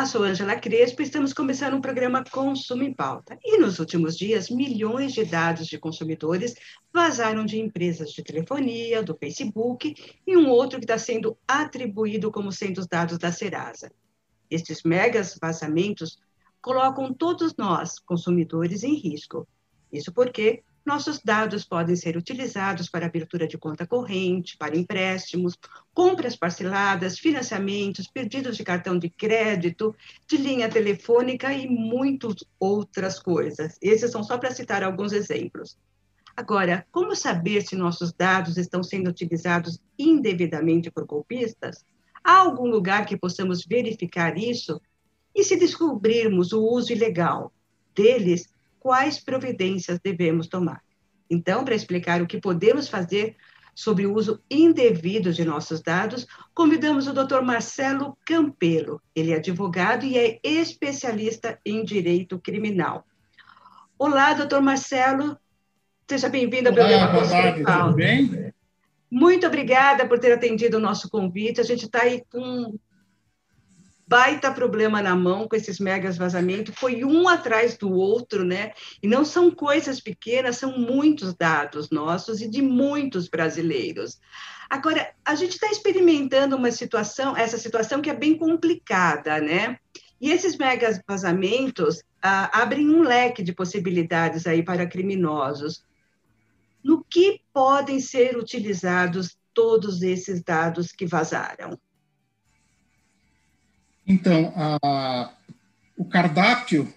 Olá, sou Angela Crespo e estamos começando um programa Consumo em Pauta. E nos últimos dias, milhões de dados de consumidores vazaram de empresas de telefonia, do Facebook e um outro que está sendo atribuído como sendo os dados da Serasa. Estes megas vazamentos colocam todos nós, consumidores, em risco. Isso porque nossos dados podem ser utilizados para abertura de conta corrente, para empréstimos, compras parceladas, financiamentos, pedidos de cartão de crédito, de linha telefônica e muitas outras coisas. Esses são só para citar alguns exemplos. Agora, como saber se nossos dados estão sendo utilizados indevidamente por golpistas? Há algum lugar que possamos verificar isso? E se descobrirmos o uso ilegal deles, quais providências devemos tomar. Então, para explicar o que podemos fazer sobre o uso indevido de nossos dados, convidamos o Dr. Marcelo Campelo. Ele é advogado e é especialista em direito criminal. Olá, doutor Marcelo. Seja bem-vindo ao programa tarde, tudo bem? Muito obrigada por ter atendido o nosso convite. A gente está aí com baita problema na mão com esses megas vazamentos, foi um atrás do outro, né? E não são coisas pequenas, são muitos dados nossos e de muitos brasileiros. Agora, a gente está experimentando uma situação, essa situação que é bem complicada, né? E esses megas vazamentos ah, abrem um leque de possibilidades aí para criminosos. No que podem ser utilizados todos esses dados que vazaram? Então, a, o cardápio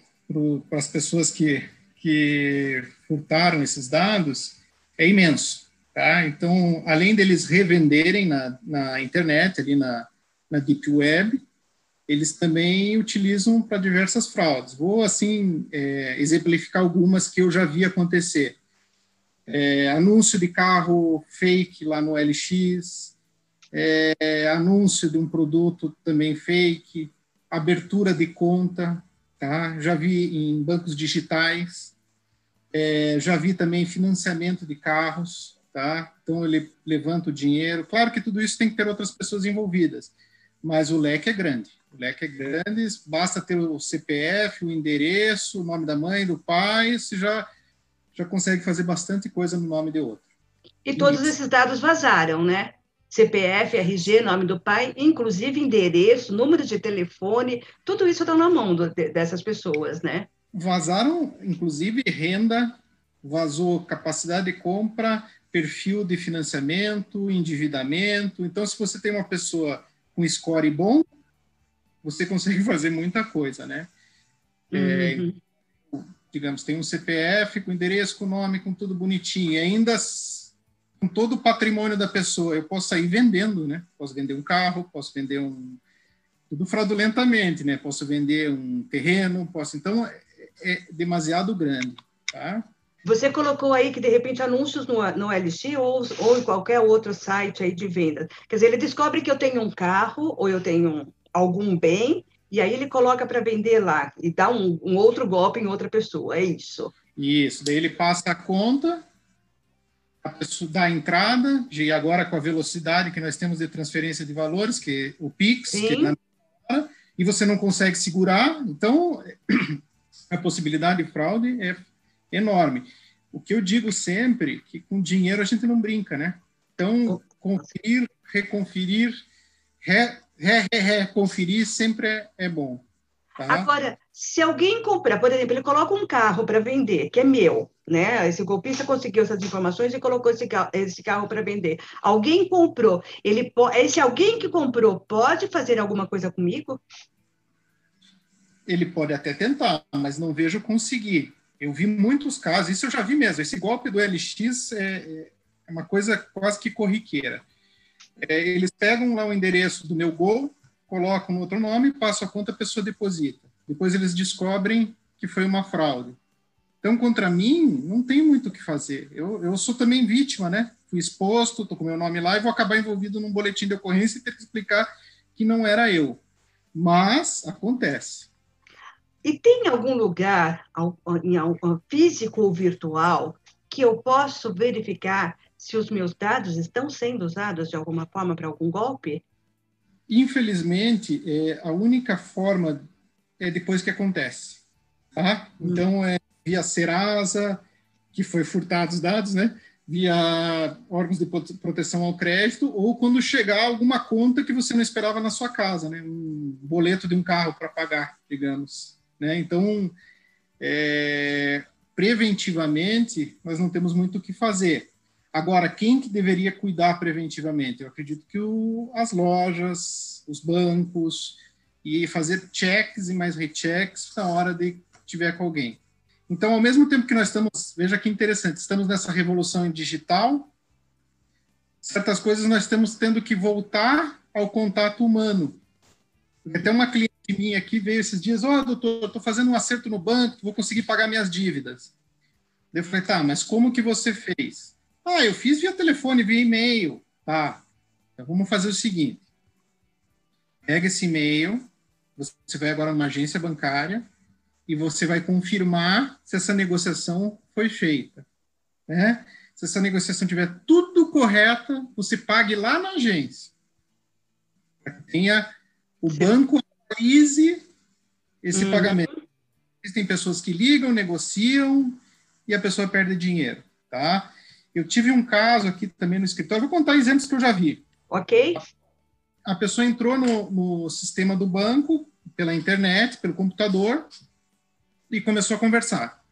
para as pessoas que, que furtaram esses dados é imenso. Tá? Então, além deles revenderem na, na internet, ali na, na Deep Web, eles também utilizam para diversas fraudes. Vou, assim, é, exemplificar algumas que eu já vi acontecer. É, anúncio de carro fake lá no LX, é, anúncio de um produto também fake, abertura de conta, tá? Já vi em bancos digitais, é, já vi também financiamento de carros, tá? Então ele levanta o dinheiro. Claro que tudo isso tem que ter outras pessoas envolvidas, mas o leque é grande. O leque é grande, basta ter o CPF, o endereço, o nome da mãe, do pai, você já já consegue fazer bastante coisa no nome de outro. E todos esses dados vazaram, né? CPF, RG, nome do pai, inclusive endereço, número de telefone, tudo isso está na mão do, dessas pessoas, né? Vazaram, inclusive, renda, vazou capacidade de compra, perfil de financiamento, endividamento. Então, se você tem uma pessoa com score bom, você consegue fazer muita coisa, né? É, uhum. É, digamos, tem um CPF com endereço, com nome, com tudo bonitinho, e ainda com todo o patrimônio da pessoa, eu posso sair vendendo, né? Posso vender um carro, posso vender um tudo fraudulentamente, né? Posso vender um terreno, posso então é, é demasiado grande, tá? Você colocou aí que de repente anúncios no, no LX ou, ou em qualquer outro site aí de venda. Quer dizer, ele descobre que eu tenho um carro ou eu tenho algum bem e aí ele coloca para vender lá e dá um, um outro golpe em outra pessoa, é isso? Isso, daí ele passa a conta pessoa dá a entrada, e agora com a velocidade que nós temos de transferência de valores, que o PIX, que hora, e você não consegue segurar, então a possibilidade de fraude é enorme. O que eu digo sempre que com dinheiro a gente não brinca, né? Então, conferir, reconferir, re, re, re, reconferir sempre é, é bom. Tá? Agora, se alguém comprar, por exemplo, ele coloca um carro para vender, que é meu, né? Esse golpista conseguiu essas informações e colocou esse carro, carro para vender. Alguém comprou, ele esse alguém que comprou pode fazer alguma coisa comigo? Ele pode até tentar, mas não vejo conseguir. Eu vi muitos casos, isso eu já vi mesmo. Esse golpe do LX é, é uma coisa quase que corriqueira. É, eles pegam lá o endereço do meu Gol, colocam no outro nome, passam a conta, a pessoa deposita. Depois eles descobrem que foi uma fraude. Então, contra mim, não tem muito o que fazer. Eu, eu sou também vítima, né? Fui exposto, estou com meu nome lá e vou acabar envolvido num boletim de ocorrência e ter que explicar que não era eu. Mas acontece. E tem algum lugar, em físico ou virtual, que eu posso verificar se os meus dados estão sendo usados de alguma forma para algum golpe? Infelizmente, é, a única forma é depois que acontece. Tá? Então, é via Serasa, que foi furtado os dados, né? via órgãos de proteção ao crédito, ou quando chegar alguma conta que você não esperava na sua casa, né? um boleto de um carro para pagar, digamos. Né? Então, é, preventivamente, nós não temos muito o que fazer. Agora, quem que deveria cuidar preventivamente? Eu acredito que o, as lojas, os bancos, e fazer checks e mais rechecks na hora de tiver com alguém. Então, ao mesmo tempo que nós estamos, veja que interessante, estamos nessa revolução digital, certas coisas nós estamos tendo que voltar ao contato humano. Até uma cliente minha aqui veio esses dias, ó, oh, doutor, estou fazendo um acerto no banco, vou conseguir pagar minhas dívidas. Eu falei, tá, mas como que você fez? Ah, eu fiz via telefone, via e-mail. Tá, então vamos fazer o seguinte. Pega esse e-mail, você vai agora numa agência bancária e você vai confirmar se essa negociação foi feita. Né? Se essa negociação tiver tudo correta, você pague lá na agência. Tenha o banco analise esse uhum. pagamento. Existem pessoas que ligam, negociam e a pessoa perde dinheiro, tá? Eu tive um caso aqui também no escritório, vou contar exemplos que eu já vi. Ok. A pessoa entrou no, no sistema do banco, pela internet, pelo computador, e começou a conversar.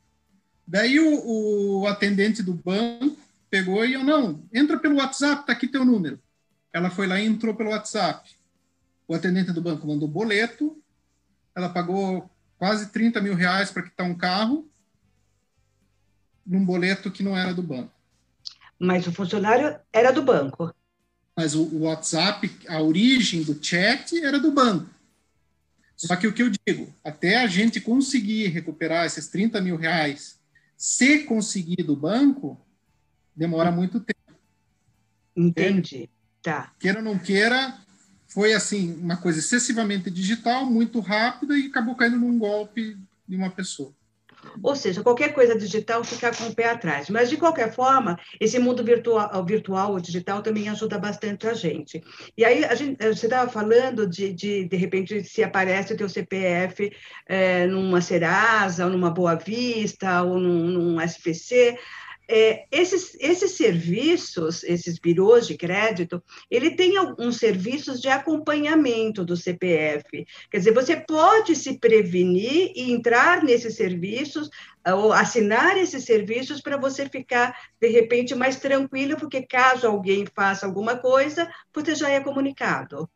Daí o, o atendente do banco pegou e eu, não, entra pelo WhatsApp, tá aqui teu número. Ela foi lá e entrou pelo WhatsApp. O atendente do banco mandou boleto, ela pagou quase 30 mil reais para quitar um carro, num boleto que não era do banco. Mas o funcionário era do banco. Mas o, o WhatsApp, a origem do chat era do banco. Só que o que eu digo, até a gente conseguir recuperar esses 30 mil reais, se conseguir do banco, demora muito tempo. Entendi. Tá. Queira ou não queira, foi assim, uma coisa excessivamente digital, muito rápida e acabou caindo num golpe de uma pessoa. Ou seja, qualquer coisa digital fica com o pé atrás. Mas, de qualquer forma, esse mundo virtual, virtual ou digital também ajuda bastante a gente. E aí, a gente, você estava falando de, de, de repente, se aparece o teu CPF é, numa Serasa, ou numa Boa Vista, ou num, num SPC, é, esses, esses serviços, esses birôs de crédito, ele tem alguns serviços de acompanhamento do CPF. Quer dizer, você pode se prevenir e entrar nesses serviços, ou assinar esses serviços para você ficar, de repente, mais tranquilo, porque caso alguém faça alguma coisa, você já é comunicado.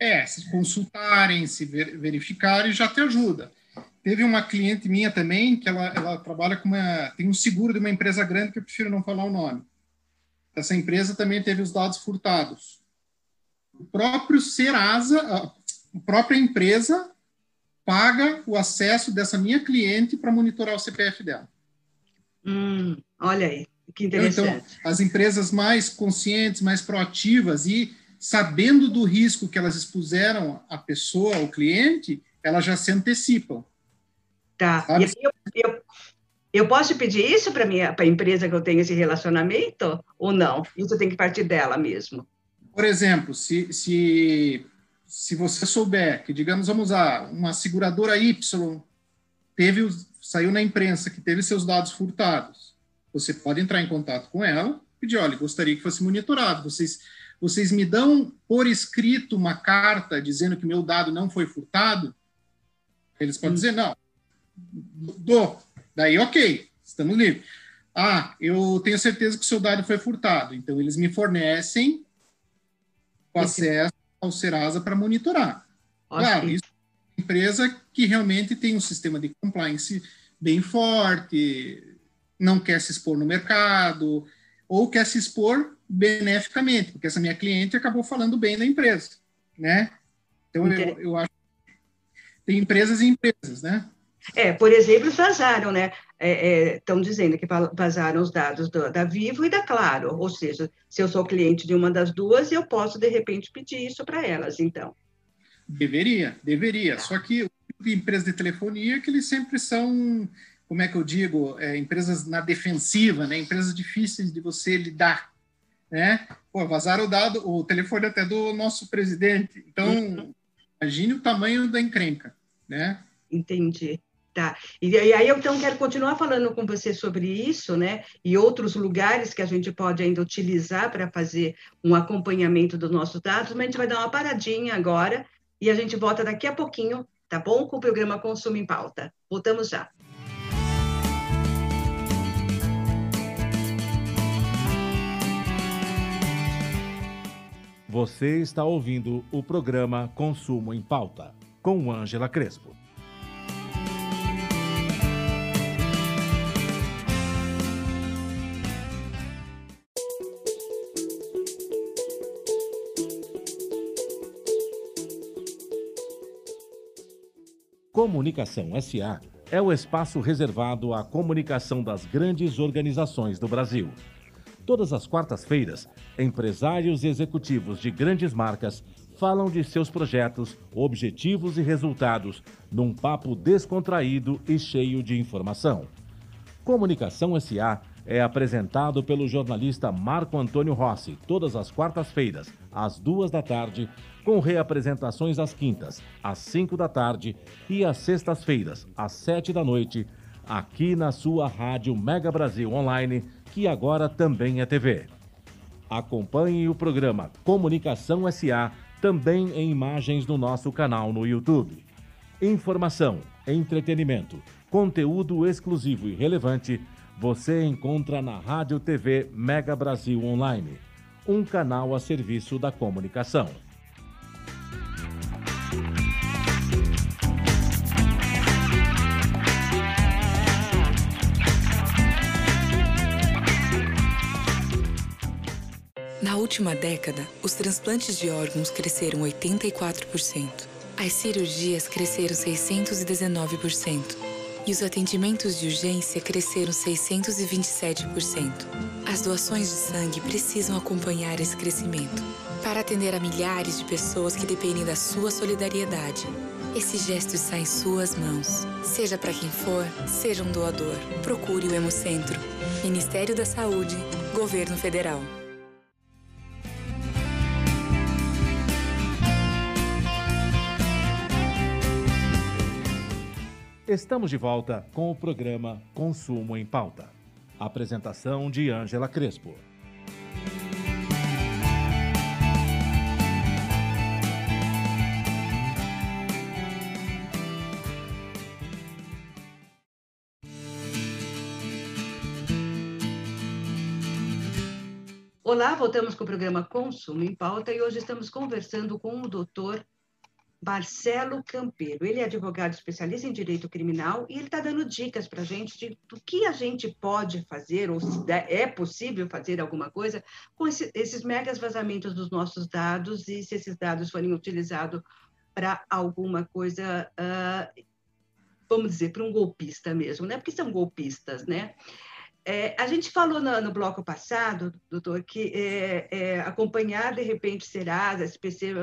É, se consultarem, se verificarem, já te ajuda. Teve uma cliente minha também, que ela, ela trabalha com uma. tem um seguro de uma empresa grande que eu prefiro não falar o nome. Essa empresa também teve os dados furtados. O próprio Serasa, a própria empresa, paga o acesso dessa minha cliente para monitorar o CPF dela. Hum, olha aí, que interessante. Então, as empresas mais conscientes, mais proativas e sabendo do risco que elas expuseram à pessoa, ao cliente, elas já se antecipam. Tá. Eu, eu, eu posso pedir isso para a empresa que eu tenho esse relacionamento ou não? Isso tem que partir dela mesmo. Por exemplo, se, se, se você souber que, digamos, vamos usar uma seguradora Y teve saiu na imprensa que teve seus dados furtados, você pode entrar em contato com ela e pedir, olha, gostaria que fosse monitorado. Vocês, vocês me dão por escrito uma carta dizendo que meu dado não foi furtado? Eles podem dizer, não, Dou. Daí, ok, estamos livres. Ah, eu tenho certeza que o seu dado foi furtado. Então, eles me fornecem o acesso ao Serasa para monitorar. Okay. Claro, isso é uma empresa que realmente tem um sistema de compliance bem forte, não quer se expor no mercado, ou quer se expor beneficamente, porque essa minha cliente acabou falando bem da empresa, né? Então, eu, eu acho tem empresas e empresas, né? É, por exemplo, vazaram, né? Estão é, é, dizendo que vazaram os dados do, da Vivo e da Claro, ou seja, se eu sou cliente de uma das duas, eu posso, de repente, pedir isso para elas, então. Deveria, deveria. Só que de empresas de telefonia que eles sempre são, como é que eu digo, é, empresas na defensiva, né? Empresas difíceis de você lidar, né? Pô, vazaram o dado, o telefone até do nosso presidente. Então, uhum. imagine o tamanho da encrenca, né? Entendi. Tá. E, aí eu então quero continuar falando com você sobre isso, né? E outros lugares que a gente pode ainda utilizar para fazer um acompanhamento dos nossos dados, mas a gente vai dar uma paradinha agora e a gente volta daqui a pouquinho, tá bom? Com o programa Consumo em Pauta. Voltamos já. Você está ouvindo o programa Consumo em Pauta, com Ângela Crespo. Comunicação SA é o espaço reservado à comunicação das grandes organizações do Brasil. Todas as quartas-feiras, empresários e executivos de grandes marcas falam de seus projetos, objetivos e resultados num papo descontraído e cheio de informação. Comunicação SA é apresentado pelo jornalista Marco Antônio Rossi todas as quartas-feiras, às duas da tarde, com reapresentações às quintas, às 5 da tarde e às sextas-feiras, às 7 da noite, aqui na sua rádio Mega Brasil Online, que agora também é TV. Acompanhe o programa Comunicação SA também em imagens no nosso canal no YouTube. Informação, entretenimento, conteúdo exclusivo e relevante você encontra na Rádio TV Mega Brasil Online, um canal a serviço da comunicação. Na última década, os transplantes de órgãos cresceram 84%. As cirurgias cresceram 619%. E os atendimentos de urgência cresceram 627%. As doações de sangue precisam acompanhar esse crescimento para atender a milhares de pessoas que dependem da sua solidariedade. Esse gesto está em suas mãos. Seja para quem for, seja um doador. Procure o Hemocentro. Ministério da Saúde, Governo Federal. Estamos de volta com o programa Consumo em Pauta. Apresentação de Ângela Crespo. Olá, voltamos com o programa Consumo em Pauta e hoje estamos conversando com o doutor Marcelo Campeiro. Ele é advogado especialista em direito criminal e ele está dando dicas para a gente de, do que a gente pode fazer, ou se é possível fazer alguma coisa com esse, esses megas vazamentos dos nossos dados e se esses dados forem utilizados para alguma coisa, uh, vamos dizer, para um golpista mesmo, né? Porque são golpistas, né? É, a gente falou no, no, bloco passado, doutor, que é, é, acompanhar de repente Serasa, SPC,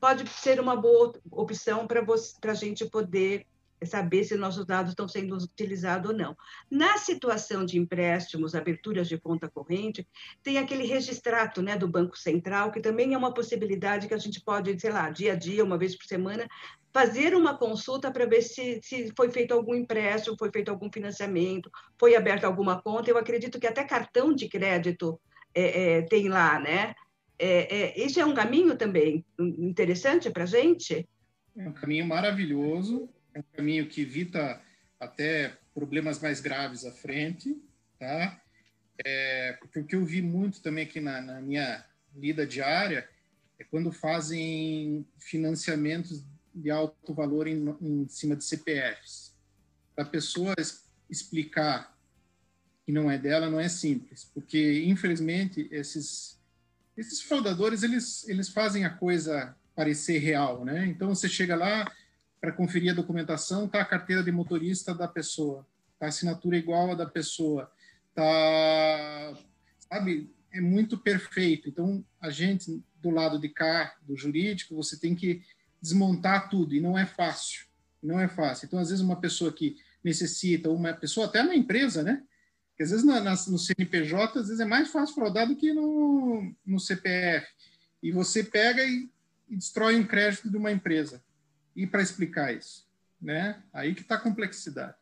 pode ser uma boa opção para a gente poder saber se nossos dados estão sendo utilizados ou não. Na situação de empréstimos, aberturas de conta corrente, tem aquele registrato né, do Banco Central, que também é uma possibilidade que a gente pode, sei lá, dia a dia, uma vez por semana, fazer uma consulta para ver se, se foi feito algum empréstimo, foi feito algum financiamento, foi aberta alguma conta. Eu acredito que até cartão de crédito é, é, tem lá, né? É, é isso é um caminho também interessante para a gente? É um caminho maravilhoso é um caminho que evita até problemas mais graves à frente, tá? É, porque o que eu vi muito também aqui na, na minha lida diária é quando fazem financiamentos de alto valor em, em cima de CPFs. Para a pessoa explicar que não é dela não é simples, porque infelizmente esses esses fraudadores eles eles fazem a coisa parecer real, né? Então você chega lá para conferir a documentação, tá a carteira de motorista da pessoa, tá a assinatura igual a da pessoa, tá, sabe, é muito perfeito. Então, a gente do lado de cá, do jurídico, você tem que desmontar tudo e não é fácil. Não é fácil. Então, às vezes uma pessoa que necessita, uma pessoa até na empresa, né? Porque às vezes na, na, no CNPJ, às vezes é mais fácil fraudar do que no, no CPF. E você pega e, e destrói um crédito de uma empresa. E para explicar isso, né? Aí que está a complexidade.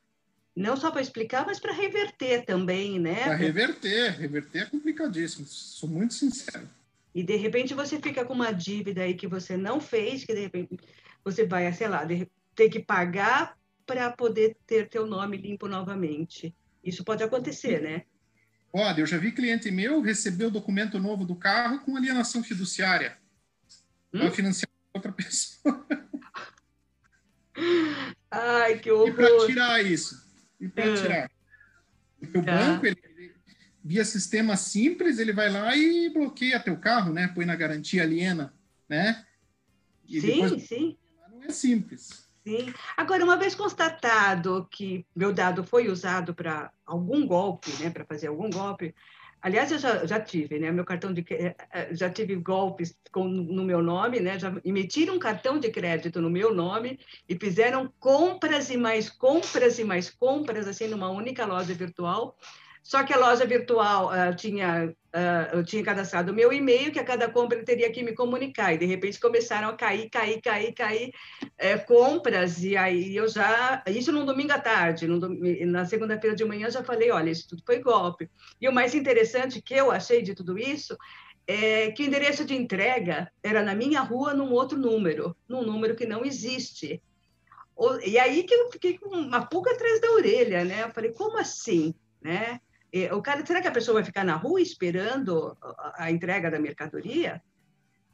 Não só para explicar, mas para reverter também, né? Para reverter, reverter é complicadíssimo. Sou muito sincero. E de repente você fica com uma dívida aí que você não fez, que de repente você vai, sei lá, ter que pagar para poder ter teu nome limpo novamente. Isso pode acontecer, né? Pode. Eu já vi cliente meu receber o documento novo do carro com alienação fiduciária hum? para financiar outra pessoa. Ai, que horror. E para tirar isso? E para ah. tirar? Porque o tá. banco, ele, via sistema simples, ele vai lá e bloqueia teu carro, né? Põe na garantia aliena, né? E sim, depois... sim. Não é simples. Sim. Agora, uma vez constatado que meu dado foi usado para algum golpe, né, para fazer algum golpe, aliás, eu já, já tive, né, meu cartão de eh, eh, já tive golpes com, no meu nome, né, já emitiram um cartão de crédito no meu nome e fizeram compras e mais compras e mais compras assim numa única loja virtual só que a loja virtual uh, tinha, uh, eu tinha cadastrado o meu e-mail, que a cada compra ele teria que me comunicar. E, de repente, começaram a cair, cair, cair, cair é, compras. E aí eu já... Isso no domingo à tarde. No, na segunda-feira de manhã, já falei, olha, isso tudo foi golpe. E o mais interessante que eu achei de tudo isso é que o endereço de entrega era na minha rua, num outro número, num número que não existe. E aí que eu fiquei com uma pulga atrás da orelha, né? Eu falei, como assim? Né? O cara, será que a pessoa vai ficar na rua esperando a, entrega da mercadoria?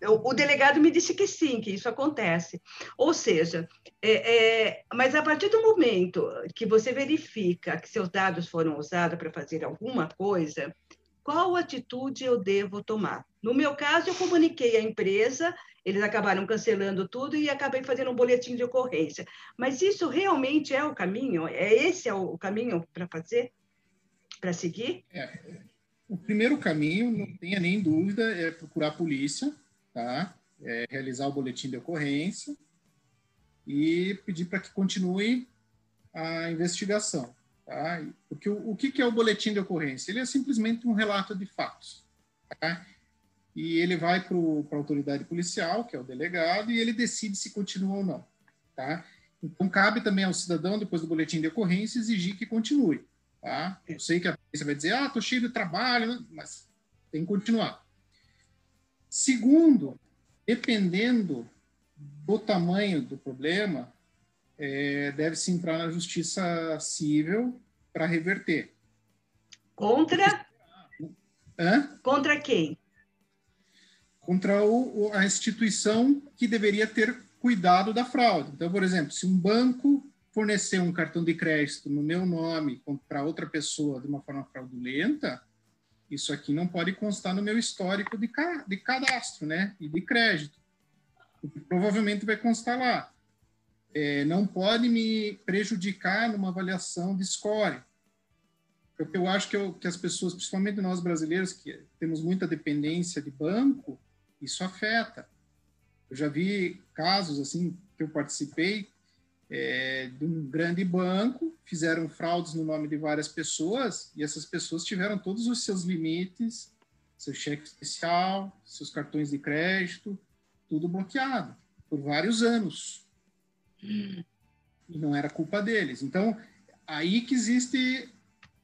O, o, delegado me disse que sim, que isso acontece. Ou seja, é, é, mas a partir do momento que você verifica que seus dados foram usados para fazer alguma coisa, qual atitude eu devo tomar? No meu caso, eu comuniquei à empresa, eles acabaram cancelando tudo e acabei fazendo um boletim de ocorrência. Mas isso realmente é o caminho? É esse é o caminho para fazer? Para seguir? É, o primeiro caminho, não tenha nem dúvida, é procurar a polícia, tá? É realizar o boletim de ocorrência e pedir para que continue a investigação. Tá? Porque o, o que, que é o boletim de ocorrência? Ele é simplesmente um relato de fatos. Tá? E ele vai para a autoridade policial, que é o delegado, e ele decide se continua ou não. Tá? Então, cabe também ao cidadão, depois do boletim de ocorrência, exigir que continue. Tá? Eu sei que a polícia vai dizer, ah, tô cheio de trabalho, né? mas tem que continuar. Segundo, dependendo do tamanho do problema, é, deve-se entrar na justiça civil para reverter. Contra? Hã? Contra quem? Contra o, a instituição que deveria ter cuidado da fraude. Então, por exemplo, se um banco fornecer um cartão de crédito no meu nome para outra pessoa de uma forma fraudulenta, isso aqui não pode constar no meu histórico de, ca de cadastro, né? E de crédito. Provavelmente vai constar lá. É, não pode me prejudicar numa avaliação de score. Porque eu acho que, eu, que as pessoas, principalmente nós brasileiros, que temos muita dependência de banco, isso afeta. Eu já vi casos assim que eu participei é, de um grande banco, fizeram fraudes no nome de várias pessoas e essas pessoas tiveram todos os seus limites, seu cheque especial, seus cartões de crédito, tudo bloqueado por vários anos. E não era culpa deles. Então, aí que existe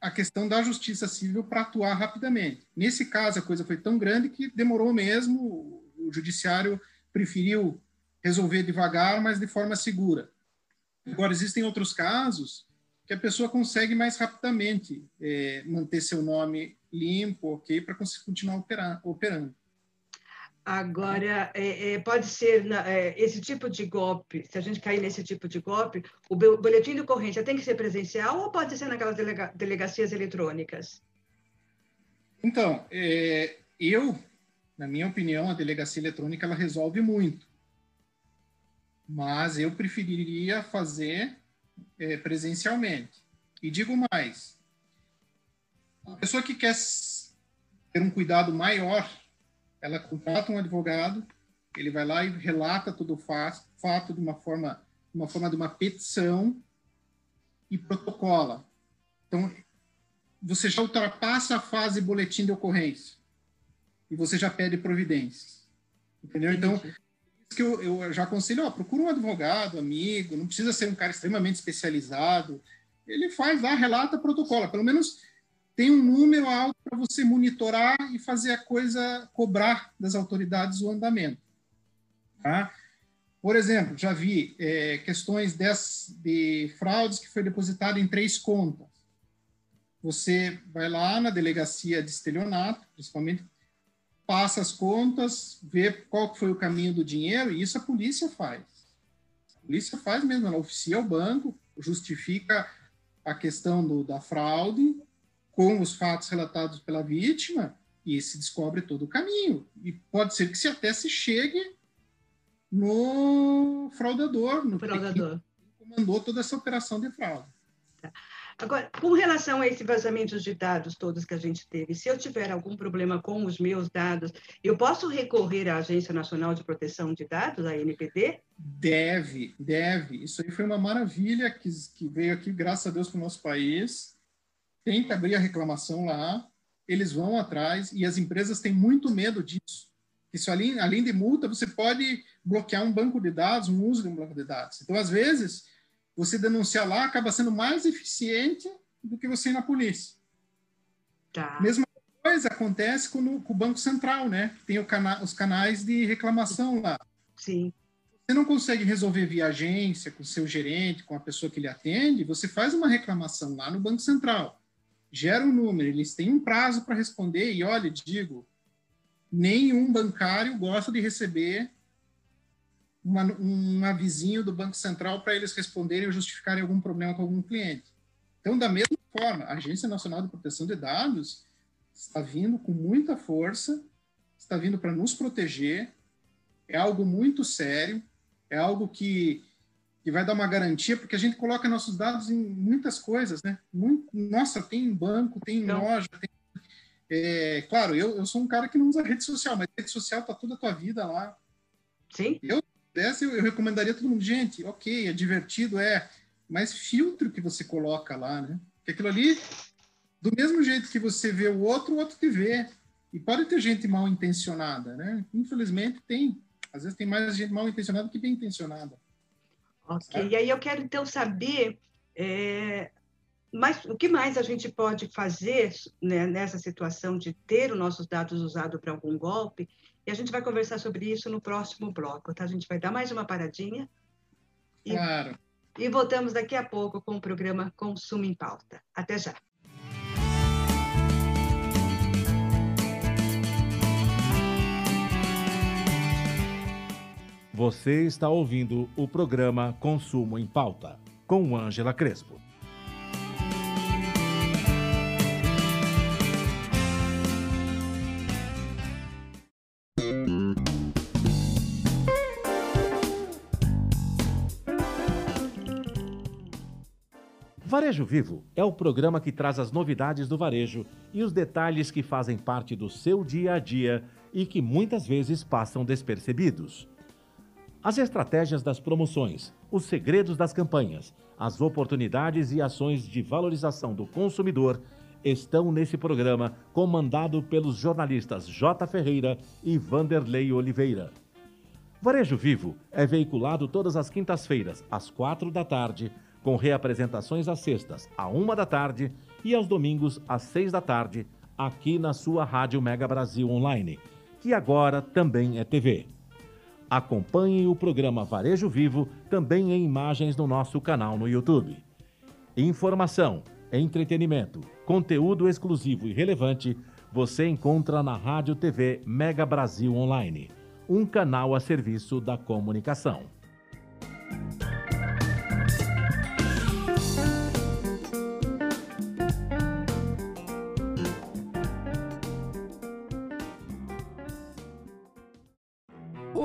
a questão da justiça civil para atuar rapidamente. Nesse caso, a coisa foi tão grande que demorou mesmo, o judiciário preferiu resolver devagar, mas de forma segura. Agora, existem outros casos que a pessoa consegue mais rapidamente é, manter seu nome limpo, ok, para conseguir continuar operar, operando. Agora, é, é, pode ser na, é, esse tipo de golpe, se a gente cair nesse tipo de golpe, o boletim de ocorrência tem que ser presencial ou pode ser naquelas delega, delegacias eletrônicas? Então, é, eu, na minha opinião, a delegacia eletrônica ela resolve muito. Mas eu preferiria fazer é, presencialmente. E digo mais: a pessoa que quer ter um cuidado maior, ela contrata um advogado, ele vai lá e relata todo o fato de uma forma, uma forma de uma petição e protocola. Então, você já ultrapassa a fase boletim de ocorrência e você já pede providências. Entendeu? Então, que eu, eu já aconselho, ó, procura um advogado, amigo, não precisa ser um cara extremamente especializado. Ele faz lá, relata, protocola. Pelo menos tem um número alto para você monitorar e fazer a coisa cobrar das autoridades o andamento. Tá? Por exemplo, já vi é, questões des, de fraudes que foi depositado em três contas. Você vai lá na delegacia de estelionato, principalmente passa as contas, vê qual foi o caminho do dinheiro, e isso a polícia faz. A polícia faz mesmo, ela oficia o banco, justifica a questão do, da fraude com os fatos relatados pela vítima e se descobre todo o caminho. E pode ser que se até se chegue no fraudador, no fraudador. que comandou toda essa operação de fraude. Tá. Agora, com relação a esse vazamento de dados todos que a gente teve, se eu tiver algum problema com os meus dados, eu posso recorrer à Agência Nacional de Proteção de Dados, a NPD? Deve, deve. Isso aí foi uma maravilha que, que veio aqui, graças a Deus, para o nosso país. Tenta abrir a reclamação lá, eles vão atrás e as empresas têm muito medo disso. Isso, além, além de multa, você pode bloquear um banco de dados, um uso de um banco de dados. Então, às vezes, você denunciar lá acaba sendo mais eficiente do que você ir na polícia. Tá. Mesma coisa acontece com, o, com o Banco Central, né? Tem cana os canais de reclamação lá. Sim. Você não consegue resolver via agência, com o seu gerente, com a pessoa que lhe atende, você faz uma reclamação lá no Banco Central. Gera um número, eles têm um prazo para responder, e olha, digo, nenhum bancário gosta de receber uma, um avisinho do Banco Central para eles responderem ou justificarem algum problema com algum cliente. Então, da mesma forma, a Agência Nacional de Proteção de Dados está vindo com muita força, está vindo para nos proteger, é algo muito sério, é algo que, que vai dar uma garantia, porque a gente coloca nossos dados em muitas coisas, né? Muito, nossa, tem banco, tem então, loja, tem é, claro, eu, eu sou um cara que não usa rede social, mas rede social está toda a tua vida lá. Sim. Eu dessa, eu, eu recomendaria a todo mundo, gente, ok, é divertido, é, mas filtro que você coloca lá, né? Porque aquilo ali, do mesmo jeito que você vê o outro, o outro te vê. E pode ter gente mal intencionada, né? Infelizmente tem. Às vezes tem mais gente mal intencionada que bem intencionada. Ok, sabe? e aí eu quero então saber é, mas o que mais a gente pode fazer né, nessa situação de ter os nossos dados usados para algum golpe? E a gente vai conversar sobre isso no próximo bloco, tá? A gente vai dar mais uma paradinha. E, claro. E voltamos daqui a pouco com o programa Consumo em Pauta. Até já. Você está ouvindo o programa Consumo em Pauta, com Ângela Crespo. Varejo Vivo é o programa que traz as novidades do varejo e os detalhes que fazem parte do seu dia a dia e que muitas vezes passam despercebidos. As estratégias das promoções, os segredos das campanhas, as oportunidades e ações de valorização do consumidor estão nesse programa comandado pelos jornalistas J. Ferreira e Vanderlei Oliveira. Varejo Vivo é veiculado todas as quintas-feiras, às quatro da tarde, com reapresentações às sextas, à uma da tarde e aos domingos, às seis da tarde, aqui na sua Rádio Mega Brasil Online, que agora também é TV. Acompanhe o programa Varejo Vivo também em imagens no nosso canal no YouTube. Informação, entretenimento, conteúdo exclusivo e relevante você encontra na Rádio TV Mega Brasil Online, um canal a serviço da comunicação.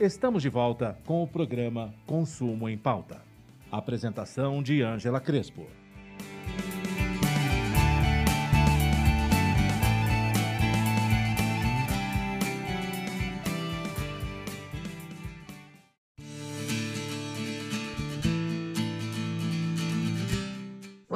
Estamos de volta com o programa Consumo em Pauta. Apresentação de Ângela Crespo.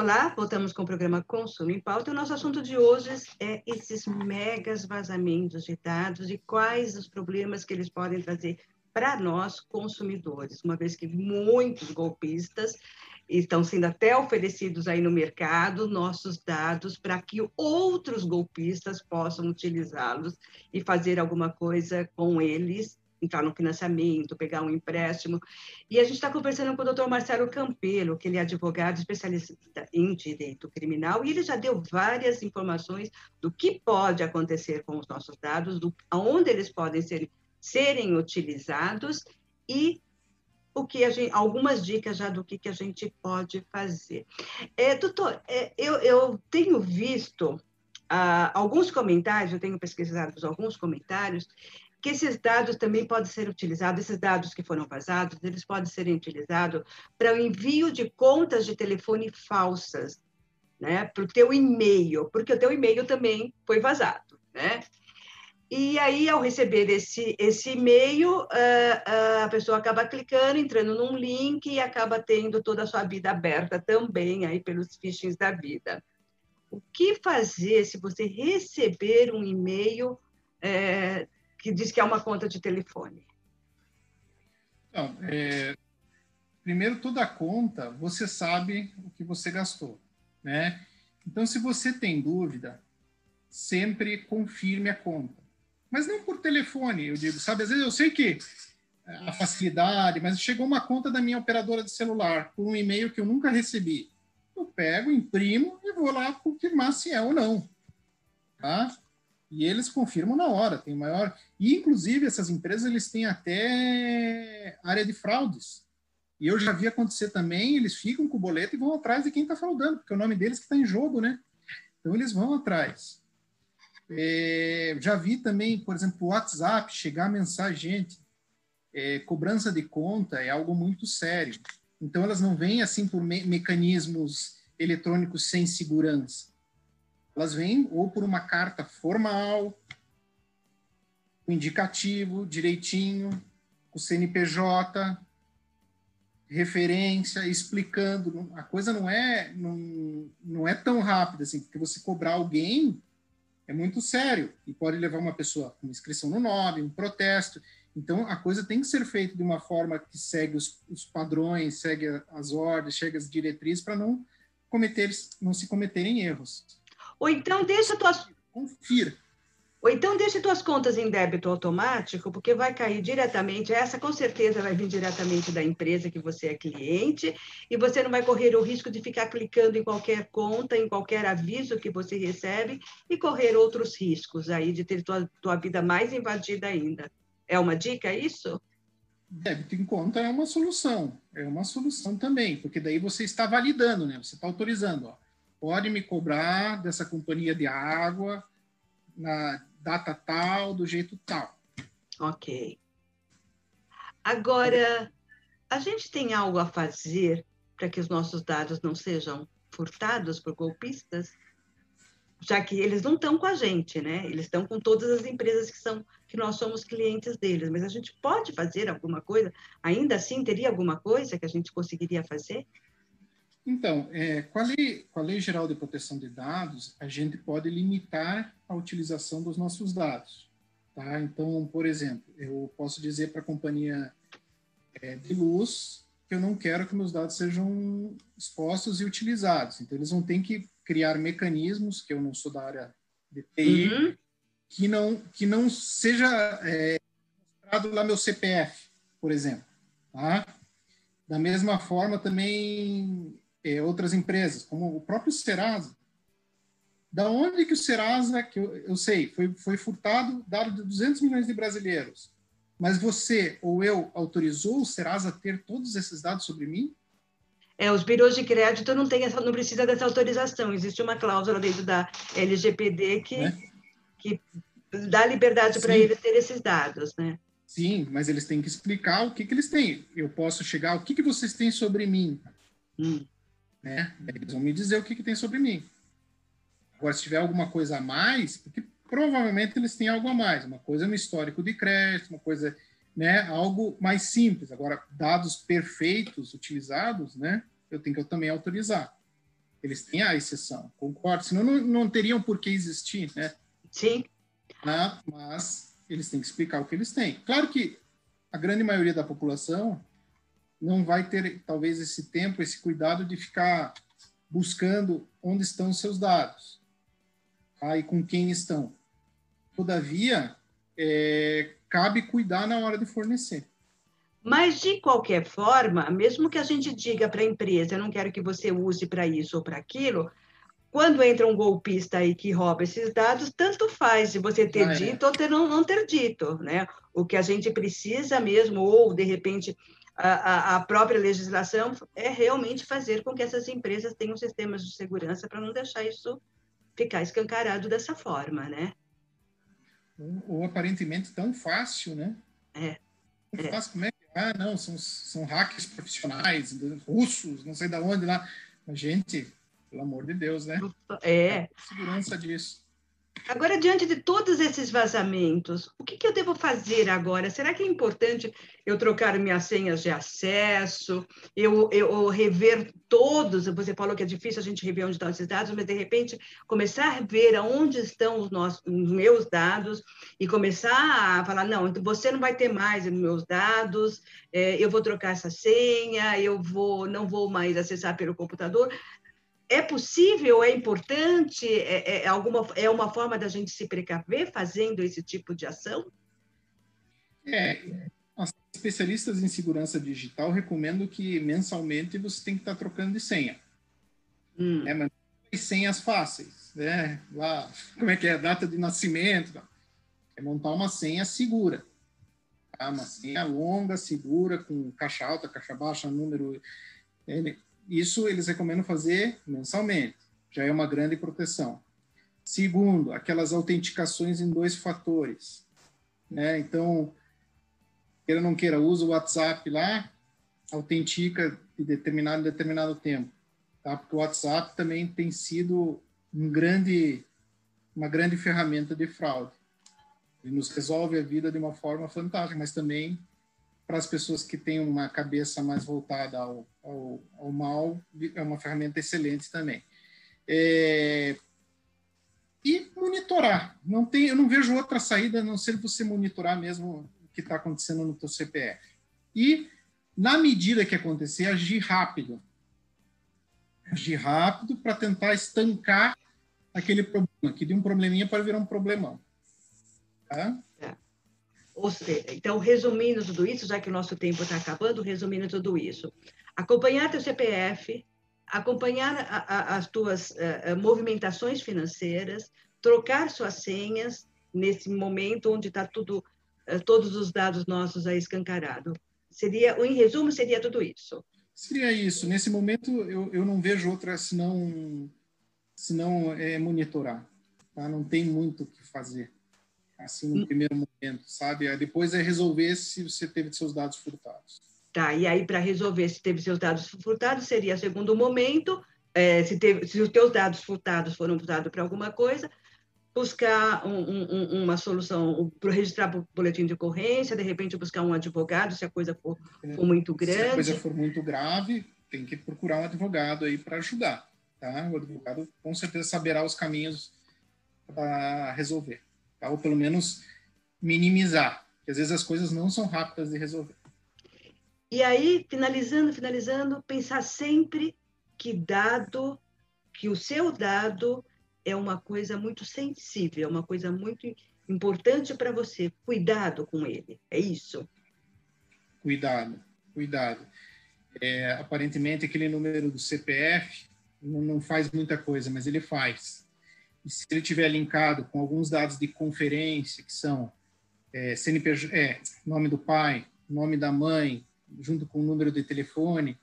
Olá, voltamos com o programa Consumo em Pauta. O nosso assunto de hoje é esses megas vazamentos de dados e quais os problemas que eles podem trazer para nós consumidores, uma vez que muitos golpistas estão sendo até oferecidos aí no mercado nossos dados para que outros golpistas possam utilizá-los e fazer alguma coisa com eles, entrar no financiamento, pegar um empréstimo. E a gente está conversando com o doutor Marcelo Campelo, que ele é advogado especialista em direito criminal, e ele já deu várias informações do que pode acontecer com os nossos dados, do, aonde eles podem ser serem utilizados e o que a gente, algumas dicas já do que, que a gente pode fazer. É, doutor, é, eu, eu tenho visto ah, alguns comentários, eu tenho pesquisado alguns comentários, que esses dados também podem ser utilizados, esses dados que foram vazados, eles podem ser utilizados para o envio de contas de telefone falsas, né, para o teu e-mail, porque o teu e-mail também foi vazado, né? E aí, ao receber esse, esse e-mail, a pessoa acaba clicando, entrando num link e acaba tendo toda a sua vida aberta também aí pelos phishings da vida. O que fazer se você receber um e-mail é, que diz que é uma conta de telefone? Então, é, primeiro, toda conta, você sabe o que você gastou, né? Então, se você tem dúvida, sempre confirme a conta mas não por telefone, eu digo, sabe? Às vezes eu sei que a facilidade, mas chegou uma conta da minha operadora de celular por um e-mail que eu nunca recebi. Eu pego, imprimo e vou lá confirmar se é ou não. Tá? E eles confirmam na hora, tem maior. E, inclusive, essas empresas eles têm até área de fraudes. E eu já vi acontecer também, eles ficam com o boleto e vão atrás de quem está fraudando, porque é o nome deles que está em jogo, né? Então eles vão atrás. É, já vi também, por exemplo, o WhatsApp chegar mensagem, gente, é, cobrança de conta é algo muito sério. Então, elas não vêm assim por me mecanismos eletrônicos sem segurança. Elas vêm ou por uma carta formal, o indicativo direitinho, o CNPJ, referência, explicando. A coisa não é, não, não é tão rápida assim, porque você cobrar alguém é muito sério e pode levar uma pessoa com inscrição no nome, um protesto. Então, a coisa tem que ser feita de uma forma que segue os, os padrões, segue as ordens, segue as diretrizes para não não se cometerem erros. Ou então deixa tuas confira. Ou então deixe suas contas em débito automático, porque vai cair diretamente, essa com certeza vai vir diretamente da empresa que você é cliente, e você não vai correr o risco de ficar clicando em qualquer conta, em qualquer aviso que você recebe, e correr outros riscos aí de ter tua, tua vida mais invadida ainda. É uma dica isso? Débito em conta é uma solução, é uma solução também, porque daí você está validando, né? Você está autorizando, ó, pode me cobrar dessa companhia de água na data tal, do jeito tal. Ok. Agora, a gente tem algo a fazer para que os nossos dados não sejam furtados por golpistas? Já que eles não estão com a gente, né? Eles estão com todas as empresas que são que nós somos clientes deles, mas a gente pode fazer alguma coisa? Ainda assim, teria alguma coisa que a gente conseguiria fazer? Então, é, com, a lei, com a Lei Geral de Proteção de Dados, a gente pode limitar a utilização dos nossos dados. Tá? Então, por exemplo, eu posso dizer para a companhia é, de luz que eu não quero que meus dados sejam expostos e utilizados. Então, eles vão ter que criar mecanismos, que eu não sou da área de TI, uhum. que, não, que não seja é, mostrado lá meu CPF, por exemplo. Tá? Da mesma forma, também é, outras empresas, como o próprio Serasa. Da onde que o Serasa, que eu, eu sei, foi, foi furtado dado de 200 milhões de brasileiros, mas você ou eu autorizou o Serasa a ter todos esses dados sobre mim? É, os birôs de crédito não, tem essa, não precisa dessa autorização. Existe uma cláusula dentro da LGPD que, é? que dá liberdade para eles ter esses dados, né? Sim, mas eles têm que explicar o que, que eles têm. Eu posso chegar, o que, que vocês têm sobre mim? Hum. Né? Eles vão me dizer o que, que tem sobre mim. Agora, se tiver alguma coisa a mais, porque provavelmente eles têm algo a mais. Uma coisa no histórico de crédito, uma coisa né, algo mais simples. Agora, dados perfeitos utilizados, né, eu tenho que eu também autorizar. Eles têm a exceção, concordo, senão não, não teriam por que existir, né? Sim. Né? Mas eles têm que explicar o que eles têm. Claro que a grande maioria da população não vai ter, talvez, esse tempo, esse cuidado de ficar buscando onde estão os seus dados tá? e com quem estão. Todavia, é, cabe cuidar na hora de fornecer. Mas, de qualquer forma, mesmo que a gente diga para a empresa, eu não quero que você use para isso ou para aquilo, quando entra um golpista aí que rouba esses dados, tanto faz se você ter ah, é. dito ou ter, não, não ter dito, né? O que a gente precisa mesmo, ou, de repente, a, a, própria legislação é realmente fazer com que essas empresas tenham sistemas de segurança para não deixar isso ficar escancarado dessa forma, né? ou, ou aparentemente tão fácil, né? É. Tão é. fácil, como é que. Ah, não, são, são hackers profissionais, russos, não sei de onde lá. Mas, gente, pelo amor de Deus, né? É. segurança disso. Agora, diante de todos esses vazamentos, o que, que, eu devo fazer agora? Será que é importante eu trocar minhas senhas de acesso, eu, eu rever todos? Você falou que é difícil a gente rever onde estão esses dados, mas de repente começar a ver aonde estão os, nossos, os meus dados e começar a falar: não, então você não vai ter mais os meus dados, é, eu vou trocar essa senha, eu vou, não vou mais acessar pelo computador é possível, é importante, é, é, alguma, é uma forma da gente se precaver fazendo esse tipo de ação? É, as especialistas em segurança digital recomendam que mensalmente você tem que estar trocando de senha. Hum. É, mas senhas fáceis, né? Lá, como é que é? Data de nascimento. É montar uma senha segura. Tá? Uma senha longa, segura, com caixa alta, caixa baixa, número. Isso eles recomendam fazer mensalmente, já é uma grande proteção. Segundo, aquelas autenticações em dois fatores. Né? Então, queira ou não queira, usa o WhatsApp lá, autentica de determinado determinado tempo. Tá? Porque o WhatsApp também tem sido um grande, uma grande ferramenta de fraude. Ele nos resolve a vida de uma forma fantástica, mas também para as pessoas que têm uma cabeça mais voltada ao, ao, ao mal, é uma ferramenta excelente também. É, e monitorar. Não tem, eu não vejo outra saída a não ser você monitorar mesmo o que está acontecendo no teu CPF. E, na medida que acontecer, agir rápido. Agir rápido para tentar estancar aquele problema, que de um probleminha pode virar um problemão. Tá? Ou seja, então, resumindo tudo isso, já que o nosso tempo está acabando, resumindo tudo isso, acompanhar teu CPF, acompanhar a, a, as tuas a, eh, movimentações financeiras, trocar suas senhas nesse momento onde está tudo, eh, todos os dados nossos aí escancarado. Seria, em resumo, seria tudo isso. Seria isso. Nesse momento, eu, eu não vejo outra senão, senão é, monitorar. Tá? Não tem muito o que fazer assim, no hum. primeiro momento, sabe? Depois é resolver se você teve seus dados furtados. Tá, e aí para resolver se teve seus dados furtados, seria segundo momento, é, se, teve, se os teus dados furtados foram furtados para alguma coisa, buscar um, um, uma solução, para registrar o boletim de ocorrência, de repente buscar um advogado, se a coisa for, for muito grande. Se a coisa for muito grave, tem que procurar um advogado aí para ajudar, tá? O advogado com certeza saberá os caminhos para resolver tá? ou pelo menos minimizar, porque às vezes as coisas não são rápidas de resolver. E aí, finalizando, finalizando, pensar sempre que dado que o seu dado é uma coisa muito sensível, é uma coisa muito importante para você. Cuidado com ele, é isso? Cuidado, cuidado. É, aparentemente, aquele número do CPF não faz muita coisa, mas ele faz. E se ele tiver linkado com alguns dados de conferência, que são é, CNPJ, é, nome do pai, nome da mãe, junto com o número de telefone,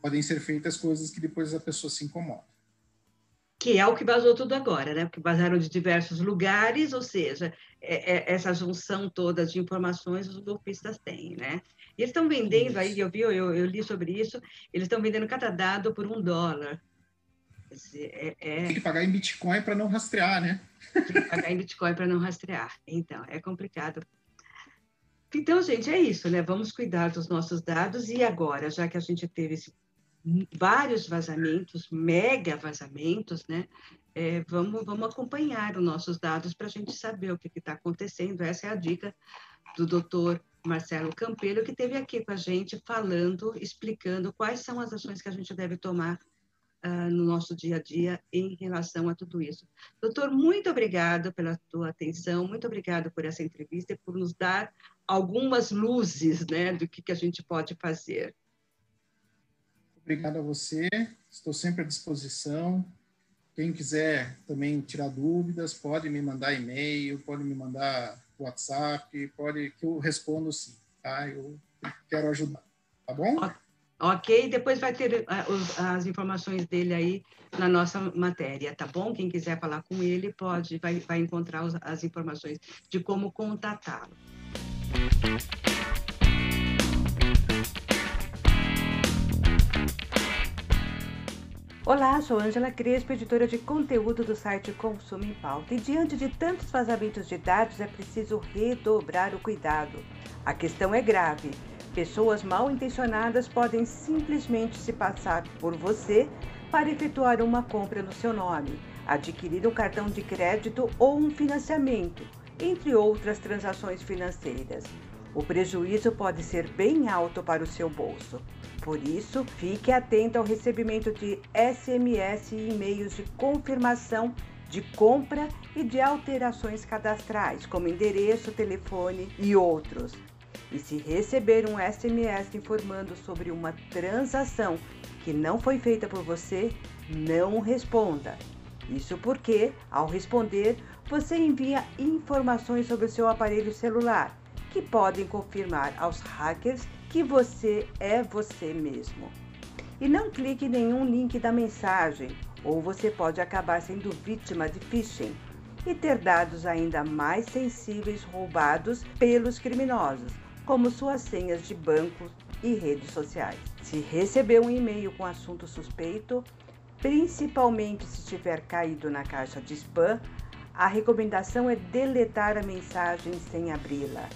podem ser feitas coisas que depois a pessoa se incomoda. Que é o que vazou tudo agora, né? Porque vazaram de diversos lugares, ou seja, é, é, essa junção toda de informações os golpistas têm, né? E eles estão vendendo isso. aí, eu vi, eu, eu li sobre isso, eles estão vendendo cada dado por um dólar. É, é... Tem que pagar em Bitcoin para não rastrear, né? Tem que pagar em Bitcoin para não rastrear. Então, é complicado. Então, gente, é isso, né? Vamos cuidar dos nossos dados e agora, já que a gente teve esse, vários vazamentos, mega vazamentos, né? É, vamos, vamos acompanhar os nossos dados para a gente saber o que está acontecendo. Essa é a dica do doutor Marcelo Campelo, que esteve aqui com a gente falando, explicando quais são as ações que a gente deve tomar uh, no nosso dia a dia em relação a tudo isso. Doutor, muito obrigado pela tua atenção, muito obrigado por essa entrevista e por nos dar algumas luzes né, do que, que a gente pode fazer. Obrigado a você, estou sempre à disposição. Quem quiser também tirar dúvidas, pode me mandar e-mail, pode me mandar WhatsApp, pode que eu respondo sim, tá? Eu quero ajudar, tá bom? Ok, depois vai ter ah, as informações dele aí na nossa matéria, tá bom? Quem quiser falar com ele pode, vai, vai encontrar as informações de como contatá-lo. Olá, sou Ângela Crespo, editora de conteúdo do site Consumo em Pauta. E diante de tantos vazamentos de dados, é preciso redobrar o cuidado. A questão é grave Pessoas mal intencionadas podem simplesmente se passar por você para efetuar uma compra no seu nome, adquirir um cartão de crédito ou um financiamento, entre outras transações financeiras. O prejuízo pode ser bem alto para o seu bolso. Por isso, fique atento ao recebimento de SMS e e-mails de confirmação de compra e de alterações cadastrais, como endereço, telefone e outros. E se receber um SMS informando sobre uma transação que não foi feita por você, não responda. Isso porque, ao responder, você envia informações sobre o seu aparelho celular, que podem confirmar aos hackers que você é você mesmo. E não clique em nenhum link da mensagem, ou você pode acabar sendo vítima de phishing e ter dados ainda mais sensíveis roubados pelos criminosos como suas senhas de banco e redes sociais. Se receber um e-mail com assunto suspeito, principalmente se tiver caído na caixa de spam, a recomendação é deletar a mensagem sem abri-la.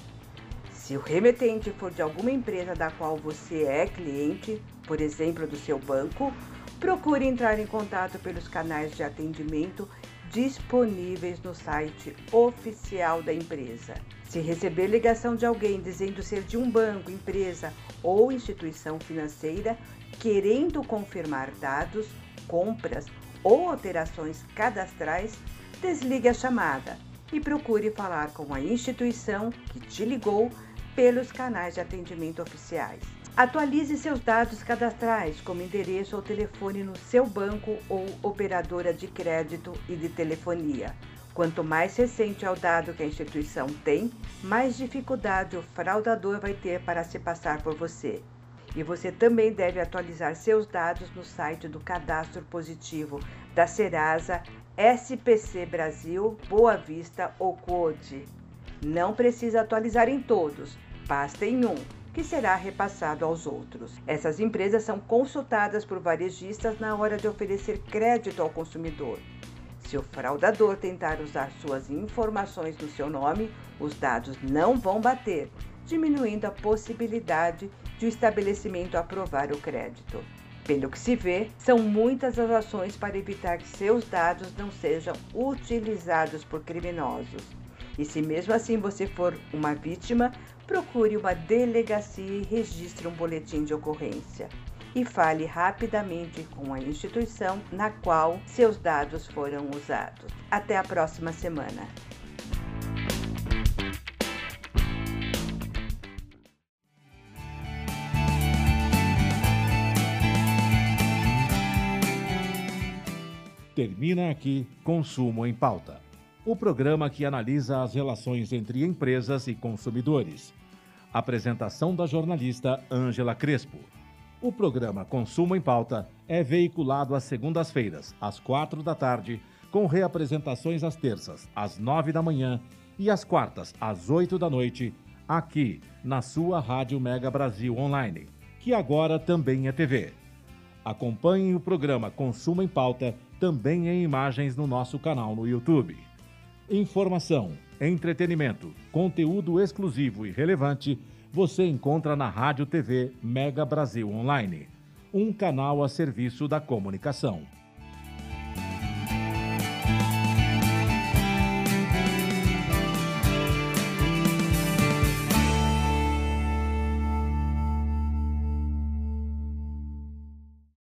Se o remetente for de alguma empresa da qual você é cliente, por exemplo, do seu banco, procure entrar em contato pelos canais de atendimento disponíveis no site oficial da empresa. Se receber ligação de alguém dizendo ser de um banco, empresa ou instituição financeira, querendo confirmar dados, compras ou alterações cadastrais, desligue a chamada e procure falar com a instituição que te ligou pelos canais de atendimento oficiais. Atualize seus dados cadastrais, como endereço ou telefone no seu banco ou operadora de crédito e de telefonia. Quanto mais recente é o dado que a instituição tem, mais dificuldade o fraudador vai ter para se passar por você. E você também deve atualizar seus dados no site do Cadastro Positivo da Serasa, SPC Brasil, Boa Vista ou CODE. Não precisa atualizar em todos, basta em um, que será repassado aos outros. Essas empresas são consultadas por varejistas na hora de oferecer crédito ao consumidor. Se o fraudador tentar usar suas informações no seu nome, os dados não vão bater, diminuindo a possibilidade de o estabelecimento aprovar o crédito. Pelo que se vê, são muitas as ações para evitar que seus dados não sejam utilizados por criminosos. E se mesmo assim você for uma vítima, procure uma delegacia e registre um boletim de ocorrência. E fale rapidamente com a instituição na qual seus dados foram usados. Até a próxima semana. Termina aqui Consumo em Pauta, o programa que analisa as relações entre empresas e consumidores. Apresentação da jornalista Ângela Crespo. O programa Consumo em Pauta é veiculado às segundas-feiras, às quatro da tarde, com reapresentações às terças, às nove da manhã e às quartas, às oito da noite, aqui na sua Rádio Mega Brasil Online, que agora também é TV. Acompanhe o programa Consumo em Pauta também em imagens no nosso canal no YouTube. Informação, entretenimento, conteúdo exclusivo e relevante você encontra na Rádio TV Mega Brasil Online, um canal a serviço da comunicação.